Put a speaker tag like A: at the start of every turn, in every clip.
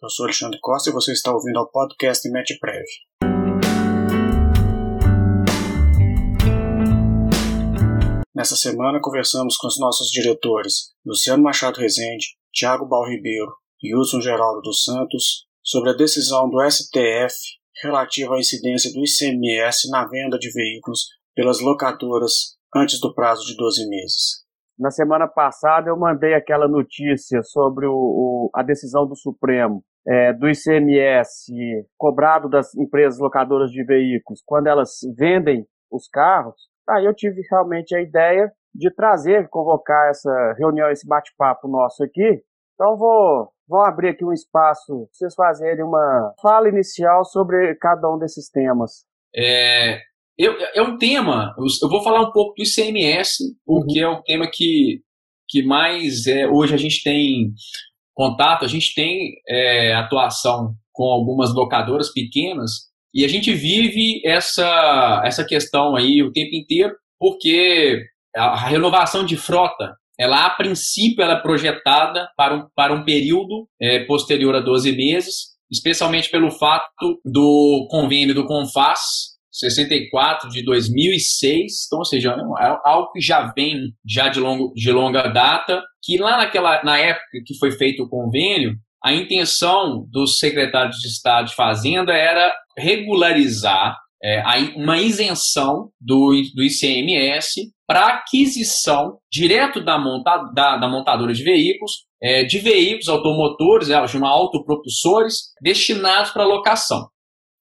A: Eu sou Alexandre Costa e você está ouvindo ao podcast MetPrev. Nessa semana conversamos com os nossos diretores Luciano Machado Rezende, Tiago Bal Ribeiro e Wilson Geraldo dos Santos sobre a decisão do STF relativa à incidência do ICMS na venda de veículos pelas locadoras antes do prazo de 12 meses.
B: Na semana passada eu mandei aquela notícia sobre o, o, a decisão do Supremo é, do ICMS cobrado das empresas locadoras de veículos quando elas vendem os carros. Aí eu tive realmente a ideia de trazer, convocar essa reunião, esse bate-papo nosso aqui. Então vou, vou abrir aqui um espaço para vocês fazerem uma fala inicial sobre cada um desses temas.
C: É, eu, é um tema, eu vou falar um pouco do ICMS, porque uhum. é um tema que, que mais é, hoje a gente tem contato, a gente tem é, atuação com algumas locadoras pequenas e a gente vive essa, essa questão aí o tempo inteiro, porque a renovação de frota, ela a princípio ela é projetada para um, para um período é, posterior a 12 meses, especialmente pelo fato do convênio do CONFAS, 64 de 2006, então, ou seja, é algo que já vem já de, longo, de longa data, que lá naquela, na época que foi feito o convênio, a intenção dos secretários de Estado de Fazenda era regularizar é, uma isenção do, do ICMS para aquisição direto da, monta, da, da montadora de veículos, é, de veículos automotores, ela chama autopropulsores, destinados para locação.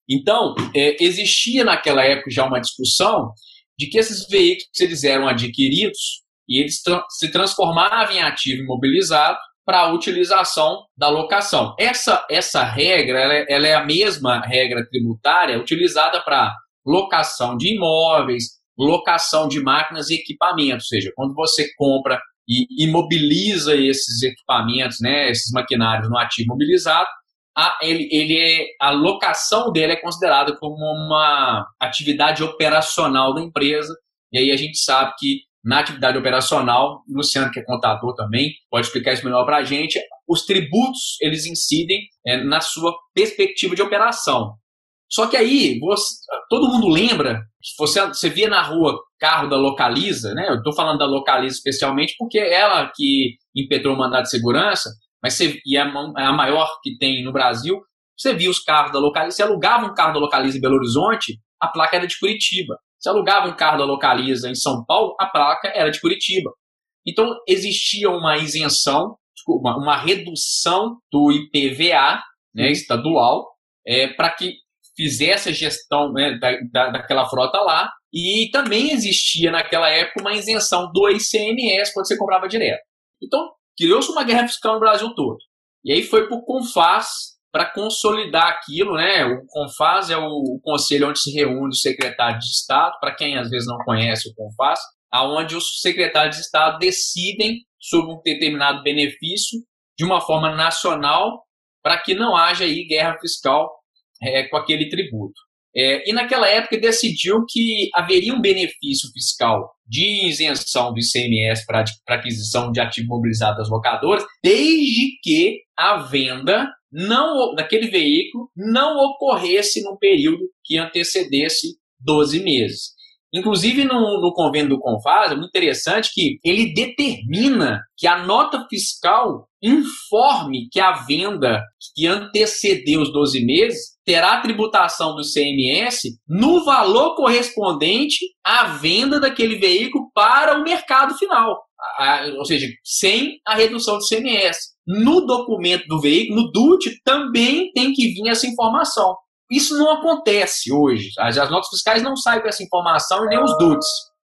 C: Então, é, existia naquela época já uma discussão de que esses veículos eles eram adquiridos e eles tra se transformavam em ativo imobilizado para a utilização da locação. Essa, essa regra ela é, ela é a mesma regra tributária utilizada para locação de imóveis, locação de máquinas e equipamentos, ou seja, quando você compra e imobiliza esses equipamentos, né, esses maquinários no ativo imobilizado, a, ele, ele é, a locação dele é considerada como uma atividade operacional da empresa, e aí a gente sabe que na atividade operacional, Luciano, que é contador também, pode explicar isso melhor para a gente, os tributos, eles incidem é, na sua perspectiva de operação. Só que aí, você, todo mundo lembra, você, você via na rua carro da Localiza, né? Eu estou falando da Localiza especialmente porque é ela que impetrou o mandato de segurança, mas você, e é a maior que tem no Brasil, você via os carros da Localiza, você alugava um carro da Localiza em Belo Horizonte, a placa era de Curitiba. Se alugava um carro da Localiza em São Paulo, a placa era de Curitiba. Então, existia uma isenção, uma, uma redução do IPVA né, estadual é, para que fizesse a gestão né, da, da, daquela frota lá. E também existia naquela época uma isenção do ICMS quando você comprava direto. Então, criou-se uma guerra fiscal no Brasil todo. E aí foi para o CONFAS para consolidar aquilo, né? O CONFAS é o conselho onde se reúne os secretários de Estado, para quem às vezes não conhece o CONFAS, aonde os secretários de Estado decidem sobre um determinado benefício de uma forma nacional para que não haja aí guerra fiscal é, com aquele tributo. É, e naquela época decidiu que haveria um benefício fiscal de isenção do ICMS para aquisição de ativo mobilizado das locadoras, desde que a venda não daquele veículo não ocorresse num período que antecedesse 12 meses. Inclusive, no, no convênio do Confas, é muito interessante que ele determina que a nota fiscal informe que a venda que antecedeu os 12 meses terá a tributação do CMS no valor correspondente à venda daquele veículo para o mercado final. ou seja, sem a redução do CMS. No documento do veículo, no DUT, também tem que vir essa informação. Isso não acontece hoje. As, as notas fiscais não saem com essa informação e nem os DUTs.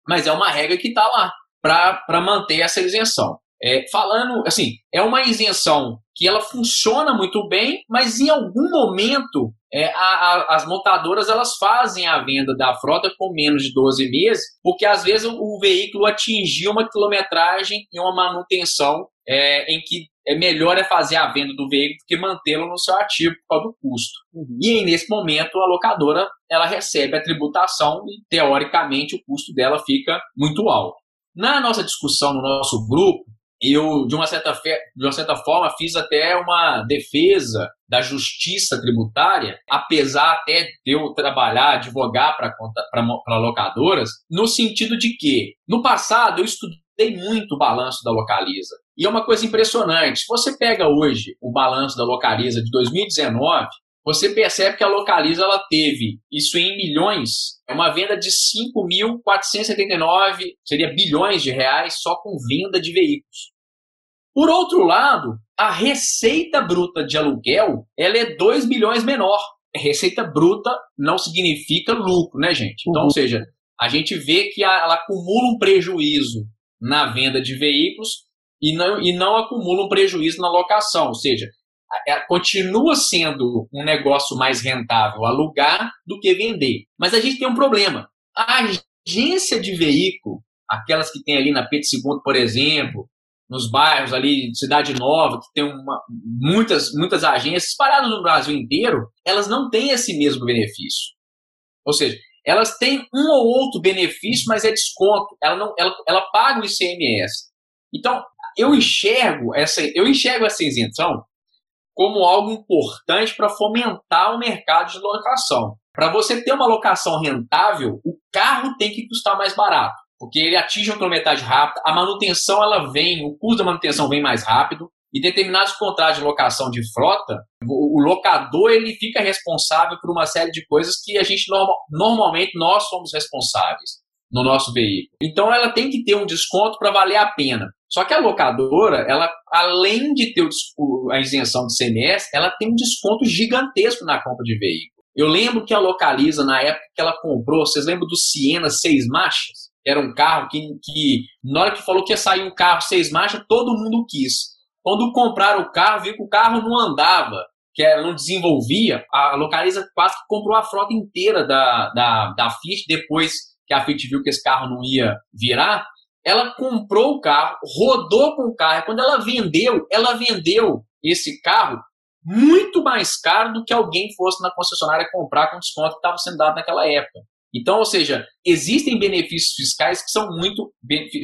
C: Mas é uma regra que está lá para manter essa isenção. É, falando, assim, é uma isenção que ela funciona muito bem, mas em algum momento é, a, a, as montadoras elas fazem a venda da frota com menos de 12 meses, porque às vezes o, o veículo atingiu uma quilometragem e uma manutenção é, em que é melhor é fazer a venda do veículo do que mantê-lo no seu ativo por causa do custo. Uhum. E aí, nesse momento, a locadora ela recebe a tributação e, teoricamente, o custo dela fica muito alto. Na nossa discussão no nosso grupo, eu, de uma, certa fe... de uma certa forma, fiz até uma defesa da justiça tributária, apesar até de eu trabalhar, advogar para locadoras, no sentido de que, no passado, eu estudei muito o balanço da Localiza. E é uma coisa impressionante. Se você pega hoje o balanço da Localiza de 2019, você percebe que a Localiza ela teve, isso em milhões, é uma venda de 5.479, seria bilhões de reais só com venda de veículos. Por outro lado, a receita bruta de aluguel ela é 2 bilhões menor. Receita bruta não significa lucro, né, gente? Então, uhum. ou seja, a gente vê que ela acumula um prejuízo na venda de veículos e não, e não acumula um prejuízo na locação. Ou seja, é, continua sendo um negócio mais rentável alugar do que vender. Mas a gente tem um problema. A agência de veículo, aquelas que tem ali na Pedro II, por exemplo, nos bairros ali, Cidade Nova, que tem uma, muitas, muitas agências espalhadas no Brasil inteiro, elas não têm esse mesmo benefício. Ou seja, elas têm um ou outro benefício, mas é desconto. Ela, não, ela, ela paga o ICMS. Então, eu enxergo essa, eu enxergo essa isenção como algo importante para fomentar o mercado de locação. Para você ter uma locação rentável, o carro tem que custar mais barato, porque ele atinge uma quilometragem rápida, a manutenção ela vem, o custo da manutenção vem mais rápido, e determinados contratos de locação de frota, o, locador ele fica responsável por uma série de coisas que a gente normalmente nós somos responsáveis no nosso veículo. Então ela tem que ter um desconto para valer a pena. Só que a locadora, ela, além de ter a isenção de CMS, ela tem um desconto gigantesco na compra de veículo. Eu lembro que a Localiza, na época que ela comprou, vocês lembram do Siena seis marchas? Era um carro que, que na hora que falou que ia sair um carro seis marchas, todo mundo quis. Quando compraram o carro, viu que o carro não andava, que não desenvolvia, a Localiza quase que comprou a frota inteira da, da, da Fiat, depois que a Fiat viu que esse carro não ia virar, ela comprou o carro, rodou com o carro. Quando ela vendeu, ela vendeu esse carro muito mais caro do que alguém fosse na concessionária comprar com desconto que estava sendo dado naquela época. Então, ou seja, existem benefícios fiscais que são muito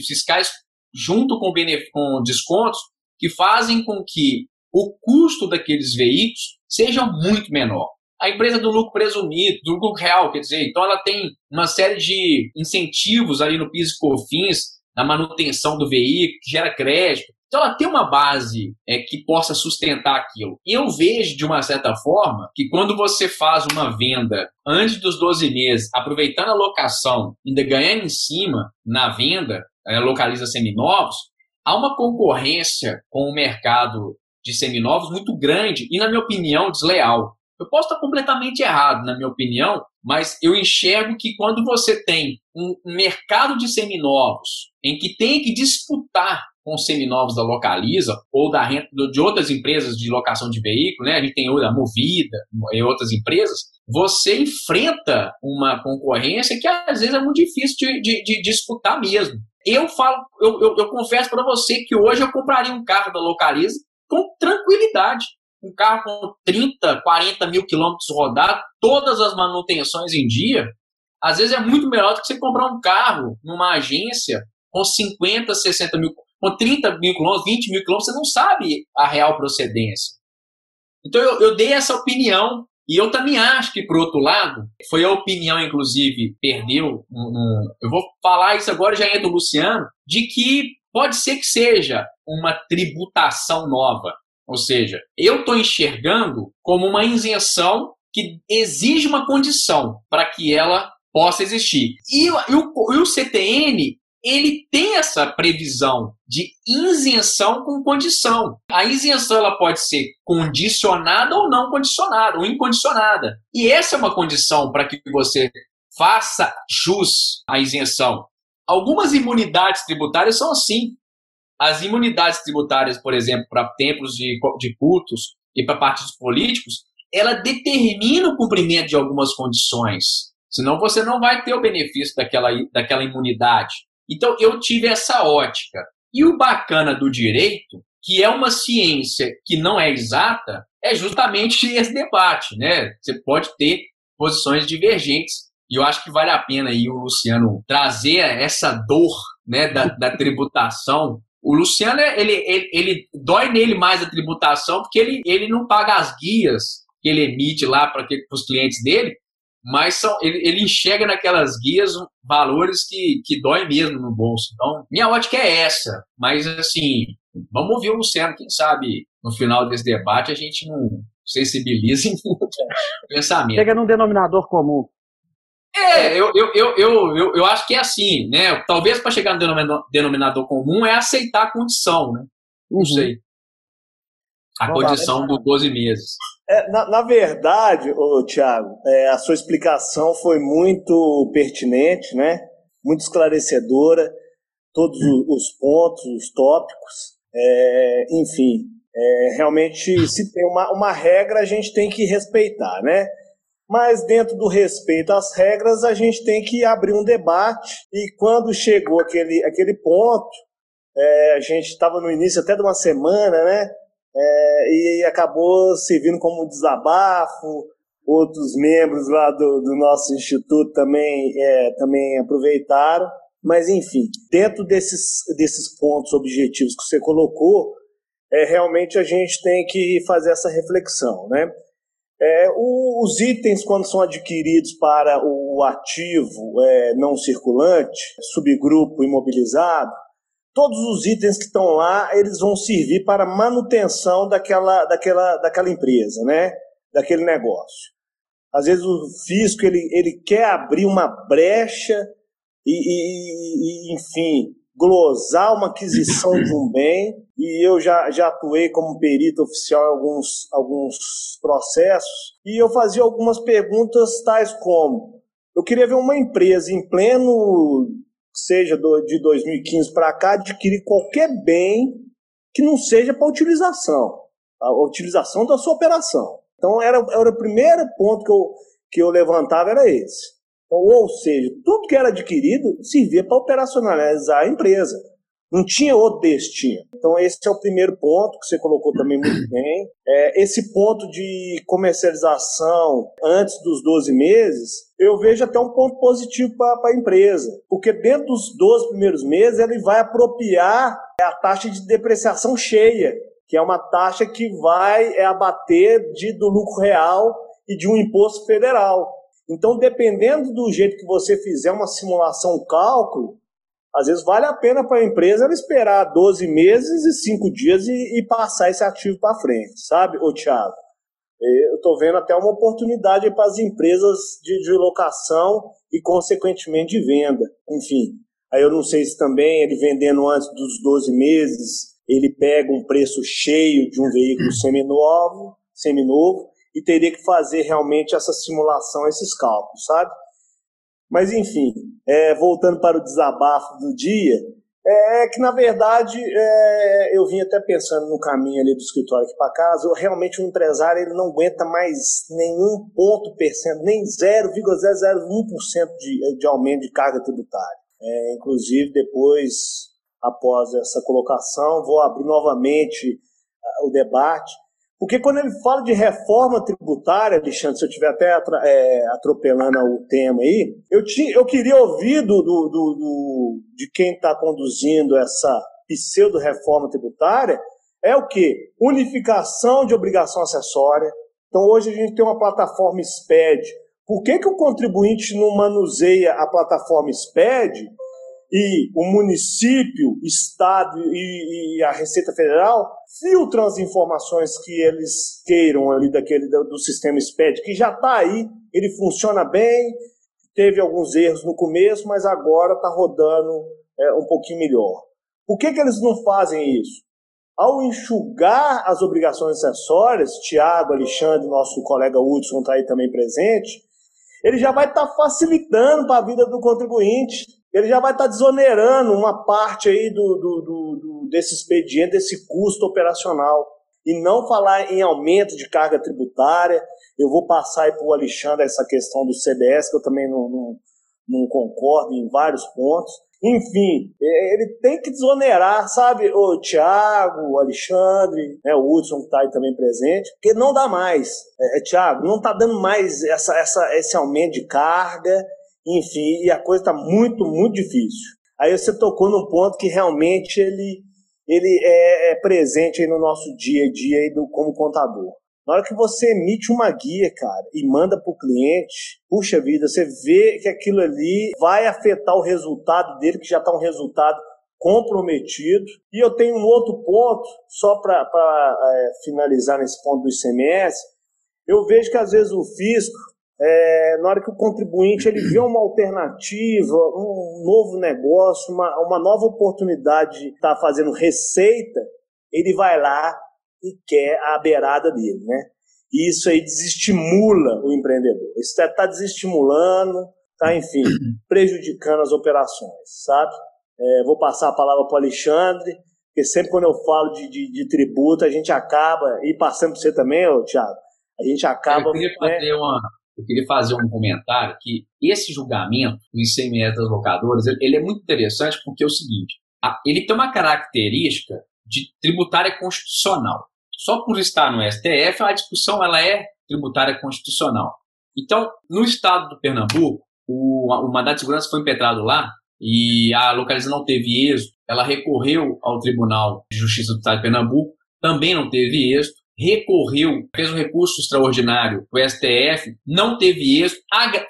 C: fiscais junto com, com descontos que fazem com que o custo daqueles veículos seja muito menor. A empresa do lucro presumido, do lucro real, quer dizer, então ela tem uma série de incentivos ali no PIS e COFINS na manutenção do veículo, que gera crédito. Então ela tem uma base é, que possa sustentar aquilo. E eu vejo, de uma certa forma, que quando você faz uma venda antes dos 12 meses, aproveitando a locação, ainda ganhando em cima na venda, é, localiza seminovos, há uma concorrência com o mercado de seminovos muito grande e, na minha opinião, desleal. Eu posso estar completamente errado, na minha opinião, mas eu enxergo que quando você tem um mercado de seminovos em que tem que disputar com os seminovos da Localiza ou da renta de outras empresas de locação de veículo, né? A gente tem a Movida e outras empresas. Você enfrenta uma concorrência que às vezes é muito difícil de, de, de disputar mesmo. Eu falo, eu, eu, eu confesso para você que hoje eu compraria um carro da Localiza com tranquilidade um carro com 30, 40 mil quilômetros rodados, todas as manutenções em dia, às vezes é muito melhor do que você comprar um carro numa agência com 50, 60 mil, com 30 mil quilômetros, 20 mil quilômetros, você não sabe a real procedência. Então eu, eu dei essa opinião e eu também acho que, por outro lado, foi a opinião, inclusive, perdeu. Um, eu vou falar isso agora, já entra o Luciano, de que pode ser que seja uma tributação nova. Ou seja, eu estou enxergando como uma isenção que exige uma condição para que ela possa existir. E, e, o, e o CTN ele tem essa previsão de isenção com condição. A isenção ela pode ser condicionada ou não condicionada, ou incondicionada. E essa é uma condição para que você faça jus à isenção. Algumas imunidades tributárias são assim. As imunidades tributárias, por exemplo, para templos de, de cultos e para partidos políticos, ela determina o cumprimento de algumas condições. Senão você não vai ter o benefício daquela, daquela imunidade. Então eu tive essa ótica. E o bacana do direito, que é uma ciência que não é exata, é justamente esse debate, né? Você pode ter posições divergentes. E eu acho que vale a pena aí o Luciano trazer essa dor né, da, da tributação O Luciano, ele, ele, ele dói nele mais a tributação, porque ele, ele não paga as guias que ele emite lá para os clientes dele, mas são, ele, ele enxerga naquelas guias valores que, que dói mesmo no bolso. Então, minha ótica é essa. Mas, assim, vamos ouvir o Luciano, quem sabe no final desse debate a gente não sensibiliza em pensamento.
B: Chega num denominador comum.
C: É, eu, eu, eu, eu, eu, acho que é assim, né? Talvez para chegar no denominador comum é aceitar a condição, né? Não uhum. sei. A Vamos condição lá, dos 12 meses.
D: É, na, na, verdade, ô, Tiago, é, a sua explicação foi muito pertinente, né? Muito esclarecedora. Todos os pontos, os tópicos. É, enfim, é, realmente, se tem uma, uma regra, a gente tem que respeitar, né? Mas dentro do respeito às regras, a gente tem que abrir um debate. E quando chegou aquele, aquele ponto, é, a gente estava no início até de uma semana, né? É, e acabou servindo como desabafo. Outros membros lá do, do nosso instituto também, é, também aproveitaram. Mas, enfim, dentro desses, desses pontos objetivos que você colocou, é, realmente a gente tem que fazer essa reflexão, né? É, os itens, quando são adquiridos para o ativo é, não circulante, subgrupo imobilizado, todos os itens que estão lá, eles vão servir para manutenção daquela, daquela, daquela empresa, né? daquele negócio. Às vezes o fisco ele, ele quer abrir uma brecha e, e, e enfim, glosar uma aquisição de um bem, e eu já, já atuei como perito oficial em alguns, alguns processos, e eu fazia algumas perguntas tais como, eu queria ver uma empresa em pleno, seja do, de 2015 para cá, adquirir qualquer bem que não seja para utilização, a utilização da sua operação. Então era, era o primeiro ponto que eu, que eu levantava, era esse. Ou seja, tudo que era adquirido servia para operacionalizar a empresa. Não tinha outro destino. Então, esse é o primeiro ponto que você colocou também muito bem. É, esse ponto de comercialização antes dos 12 meses, eu vejo até um ponto positivo para a empresa. Porque dentro dos 12 primeiros meses, ele vai apropriar a taxa de depreciação cheia, que é uma taxa que vai abater de, do lucro real e de um imposto federal. Então, dependendo do jeito que você fizer uma simulação, um cálculo, às vezes vale a pena para a empresa ela esperar 12 meses e 5 dias e, e passar esse ativo para frente, sabe, ô Thiago? Eu estou vendo até uma oportunidade para as empresas de, de locação e, consequentemente, de venda. Enfim, aí eu não sei se também ele vendendo antes dos 12 meses, ele pega um preço cheio de um veículo seminovo, seminovo e teria que fazer realmente essa simulação, esses cálculos, sabe? Mas enfim, é, voltando para o desabafo do dia, é, é que na verdade é, eu vim até pensando no caminho ali do escritório aqui para casa, eu, realmente o um empresário ele não aguenta mais nenhum ponto percento, nem 0,001% de, de aumento de carga tributária. É, inclusive depois, após essa colocação, vou abrir novamente o debate porque quando ele fala de reforma tributária, Alexandre, se eu estiver até é, atropelando o tema aí, eu, tinha, eu queria ouvir do, do, do de quem está conduzindo essa pseudo-reforma tributária, é o que? Unificação de obrigação acessória. Então hoje a gente tem uma plataforma SPED. Por que, que o contribuinte não manuseia a plataforma SPED e o município, Estado e, e, a Receita Federal filtram as informações que eles queiram ali daquele do, do sistema SPED, que já está aí, ele funciona bem, teve alguns erros no começo, mas agora está rodando é, um pouquinho melhor. Por que, que eles não fazem isso? Ao enxugar as obrigações acessórias, Tiago, Alexandre, nosso colega Hudson está aí também presente, ele já vai estar tá facilitando para a vida do contribuinte ele já vai estar desonerando uma parte aí do, do, do, desse expediente, desse custo operacional. E não falar em aumento de carga tributária. Eu vou passar aí para o Alexandre essa questão do CBS, que eu também não, não, não concordo em vários pontos. Enfim, ele tem que desonerar, sabe, o Thiago, o Alexandre, né, o Hudson que está aí também presente, porque não dá mais. É, é Thiago, não está dando mais essa, essa, esse aumento de carga enfim, e a coisa está muito, muito difícil. Aí você tocou num ponto que realmente ele, ele é, é presente no nosso dia a dia aí do, como contador. Na hora que você emite uma guia, cara, e manda para o cliente, puxa vida, você vê que aquilo ali vai afetar o resultado dele, que já está um resultado comprometido. E eu tenho um outro ponto, só para é, finalizar nesse ponto do ICMS, eu vejo que às vezes o fisco, é, na hora que o contribuinte ele vê uma alternativa, um novo negócio, uma, uma nova oportunidade de estar tá fazendo receita, ele vai lá e quer a beirada dele, né? E isso aí desestimula o empreendedor. Isso está tá desestimulando, tá, enfim, prejudicando as operações, sabe? É, vou passar a palavra para o Alexandre, porque sempre quando eu falo de, de, de, tributo, a gente acaba, e passando para você também, ô, Thiago, a gente acaba.
C: Eu queria, né? fazer uma, eu queria fazer um comentário que esse julgamento do ICMS das locadoras ele, ele é muito interessante porque é o seguinte: a, ele tem uma característica de tributária constitucional. Só por estar no STF, a discussão ela é tributária constitucional. Então, no estado do Pernambuco, o, o mandato de segurança foi impetrado lá e a localização não teve êxito. Ela recorreu ao Tribunal de Justiça do Estado de Pernambuco, também não teve êxito. Recorreu, fez um recurso extraordinário o STF, não teve êxito,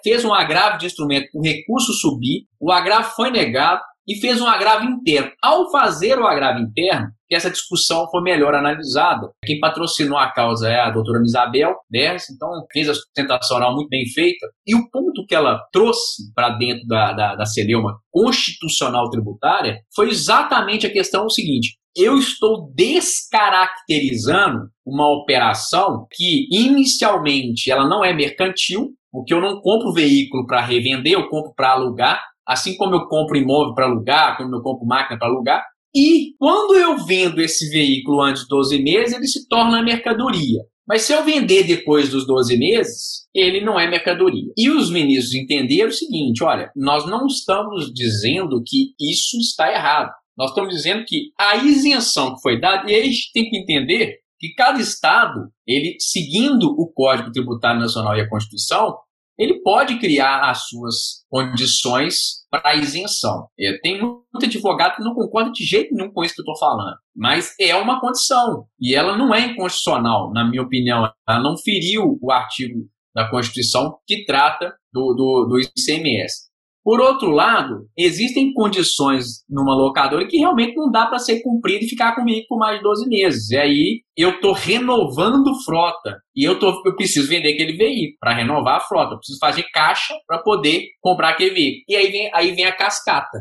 C: fez um agravo de instrumento o recurso subir, o agravo foi negado, e fez um agravo interno. Ao fazer o agravo interno, essa discussão foi melhor analisada. Quem patrocinou a causa é a doutora Isabel Ders, então fez a sustentação oral muito bem feita. E o ponto que ela trouxe para dentro da, da, da celeuma constitucional tributária foi exatamente a questão seguinte: eu estou descaracterizando uma operação que inicialmente ela não é mercantil, porque eu não compro veículo para revender, eu compro para alugar, assim como eu compro imóvel para alugar, como eu compro máquina para alugar. E quando eu vendo esse veículo antes de 12 meses, ele se torna mercadoria. Mas se eu vender depois dos 12 meses, ele não é mercadoria. E os ministros entenderam o seguinte: olha, nós não estamos dizendo que isso está errado. Nós estamos dizendo que a isenção que foi dada, e aí a gente tem que entender que cada estado, ele seguindo o Código Tributário Nacional e a Constituição, ele pode criar as suas condições para isenção. É, tem muito advogado que não concorda de jeito nenhum com isso que eu estou falando, mas é uma condição e ela não é inconstitucional, na minha opinião. Ela não feriu o artigo da Constituição que trata do, do, do ICMS. Por outro lado, existem condições numa locadora que realmente não dá para ser cumprido e ficar comigo por mais de 12 meses. E aí eu estou renovando frota e eu, tô, eu preciso vender aquele veículo para renovar a frota. Eu preciso fazer caixa para poder comprar aquele veículo. E aí vem, aí vem a cascata.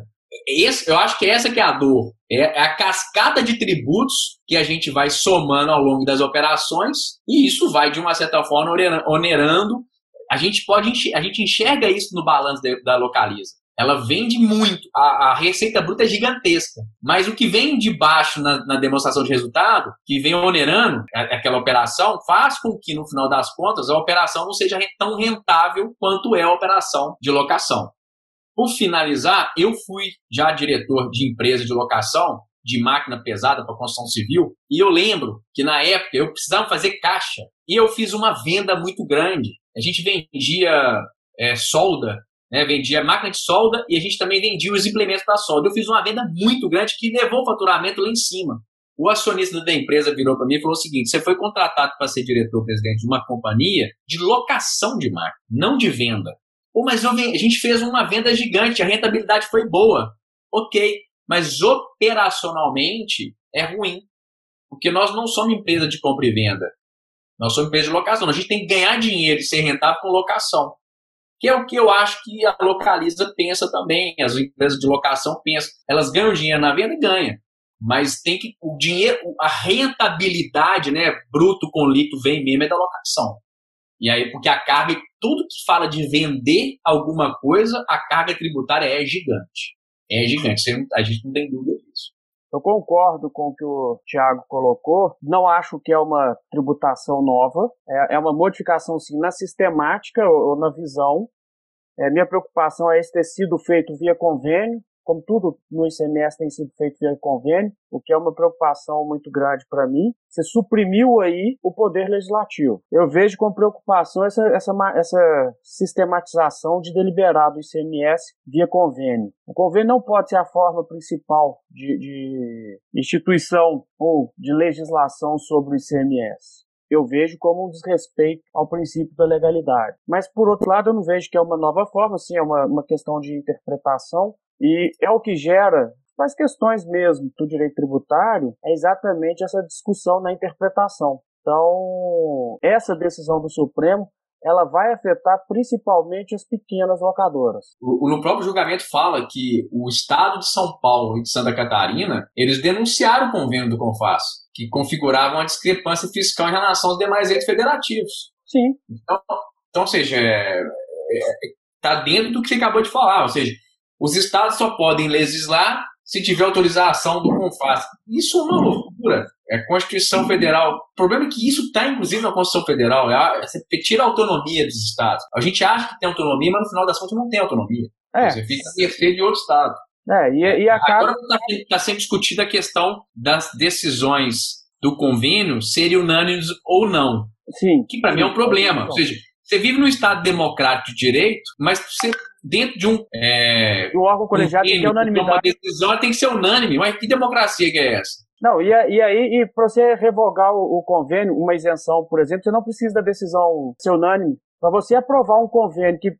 C: Esse, eu acho que essa que é a dor. É, é a cascata de tributos que a gente vai somando ao longo das operações e isso vai, de uma certa forma, onerando a gente pode a gente enxerga isso no balanço da Localiza. Ela vende muito, a, a, receita bruta é gigantesca, mas o que vem de baixo na, na demonstração de resultado, que vem onerando aquela operação, faz com que no final das contas a operação não seja tão rentável quanto é a operação de locação. Por finalizar, eu fui já diretor de empresa de locação de máquina pesada para construção civil. E eu lembro que na época eu precisava fazer caixa e eu fiz uma venda muito grande. A gente vendia é, solda, né, vendia máquina de solda e a gente também vendia os implementos da solda. Eu fiz uma venda muito grande que levou o faturamento lá em cima. O acionista da empresa virou para mim e falou o seguinte: você foi contratado para ser diretor-presidente de uma companhia de locação de máquina, não de venda. Pô, mas a gente fez uma venda gigante, a rentabilidade foi boa. Ok, mas operacionalmente é ruim. Porque nós não somos empresa de compra e venda. Nós somos empresa de locação. A gente tem que ganhar dinheiro e ser rentável com locação. Que é o que eu acho que a Localiza pensa também. As empresas de locação pensam. Elas ganham dinheiro na venda e ganham. Mas tem que. O dinheiro, a rentabilidade, né? Bruto com líquido vem mesmo é da locação. E aí, porque a carga, tudo que fala de vender alguma coisa, a carga tributária é gigante é gigante. A gente não tem dúvida.
B: Eu concordo com o que o Tiago colocou. Não acho que é uma tributação nova. É, é uma modificação, sim, na sistemática ou, ou na visão. É, minha preocupação é esse ter sido feito via convênio. Como tudo no ICMS tem sido feito via convênio, o que é uma preocupação muito grande para mim. Você suprimiu aí o poder legislativo. Eu vejo com preocupação essa, essa, essa sistematização de deliberado do ICMS via convênio. O convênio não pode ser a forma principal de, de instituição ou de legislação sobre o ICMS eu vejo como um desrespeito ao princípio da legalidade. Mas, por outro lado, eu não vejo que é uma nova forma, sim, é uma, uma questão de interpretação e é o que gera as questões mesmo do direito tributário, é exatamente essa discussão na interpretação. Então, essa decisão do Supremo ela vai afetar principalmente as pequenas locadoras.
C: No próprio julgamento fala que o Estado de São Paulo e de Santa Catarina, eles denunciaram o convênio do Confas, que configurava uma discrepância fiscal em relação aos demais entes federativos.
B: Sim.
C: Então, então ou seja, está é, é, tá dentro do que você acabou de falar, ou seja, os estados só podem legislar se tiver autorização do CONFAS. Isso é uma loucura. É a Constituição Federal. O problema é que isso está, inclusive, na Constituição Federal. É você tira a autonomia dos estados. A gente acha que tem autonomia, mas no final das contas não tem autonomia. É. Você fica a mercê de outro estado.
B: É, e, e acaba...
C: Agora está tá sendo discutida a questão das decisões do convênio serem unânimes ou não.
B: Sim.
C: Que para mim é um problema. Ou seja, você vive num Estado democrático de direito, mas você dentro de um. É,
B: o órgão colegiado um tem que ter unanimidade. Uma
C: decisão tem que ser unânime. Mas que democracia que é essa?
B: Não, e, e aí, para você revogar o, o, convênio, uma isenção, por exemplo, você não precisa da decisão ser unânime. Para você aprovar um convênio que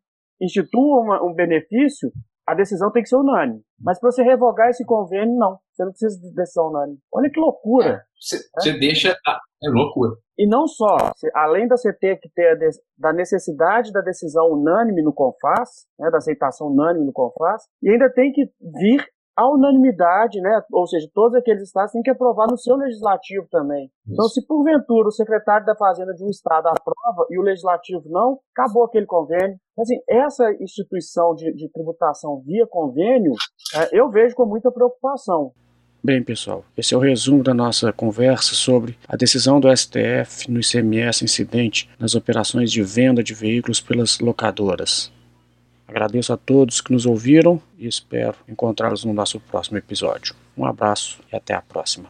B: institua uma, um benefício, a decisão tem que ser unânime. Mas para você revogar esse convênio, não. Você não precisa de decisão unânime. Olha que loucura.
C: Você é, deixa. É loucura.
B: E não só, além de você ter que ter da necessidade da decisão unânime no CONFAS, né, da aceitação unânime no CONFAS, e ainda tem que vir a unanimidade, né? Ou seja, todos aqueles estados têm que aprovar no seu legislativo também. Isso. Então, se porventura o secretário da Fazenda de um estado aprova e o legislativo não, acabou aquele convênio. Assim, essa instituição de, de tributação via convênio, é, eu vejo com muita preocupação.
A: Bem, pessoal, esse é o resumo da nossa conversa sobre a decisão do STF no ICMS incidente nas operações de venda de veículos pelas locadoras. Agradeço a todos que nos ouviram e espero encontrá-los no nosso próximo episódio. Um abraço e até a próxima.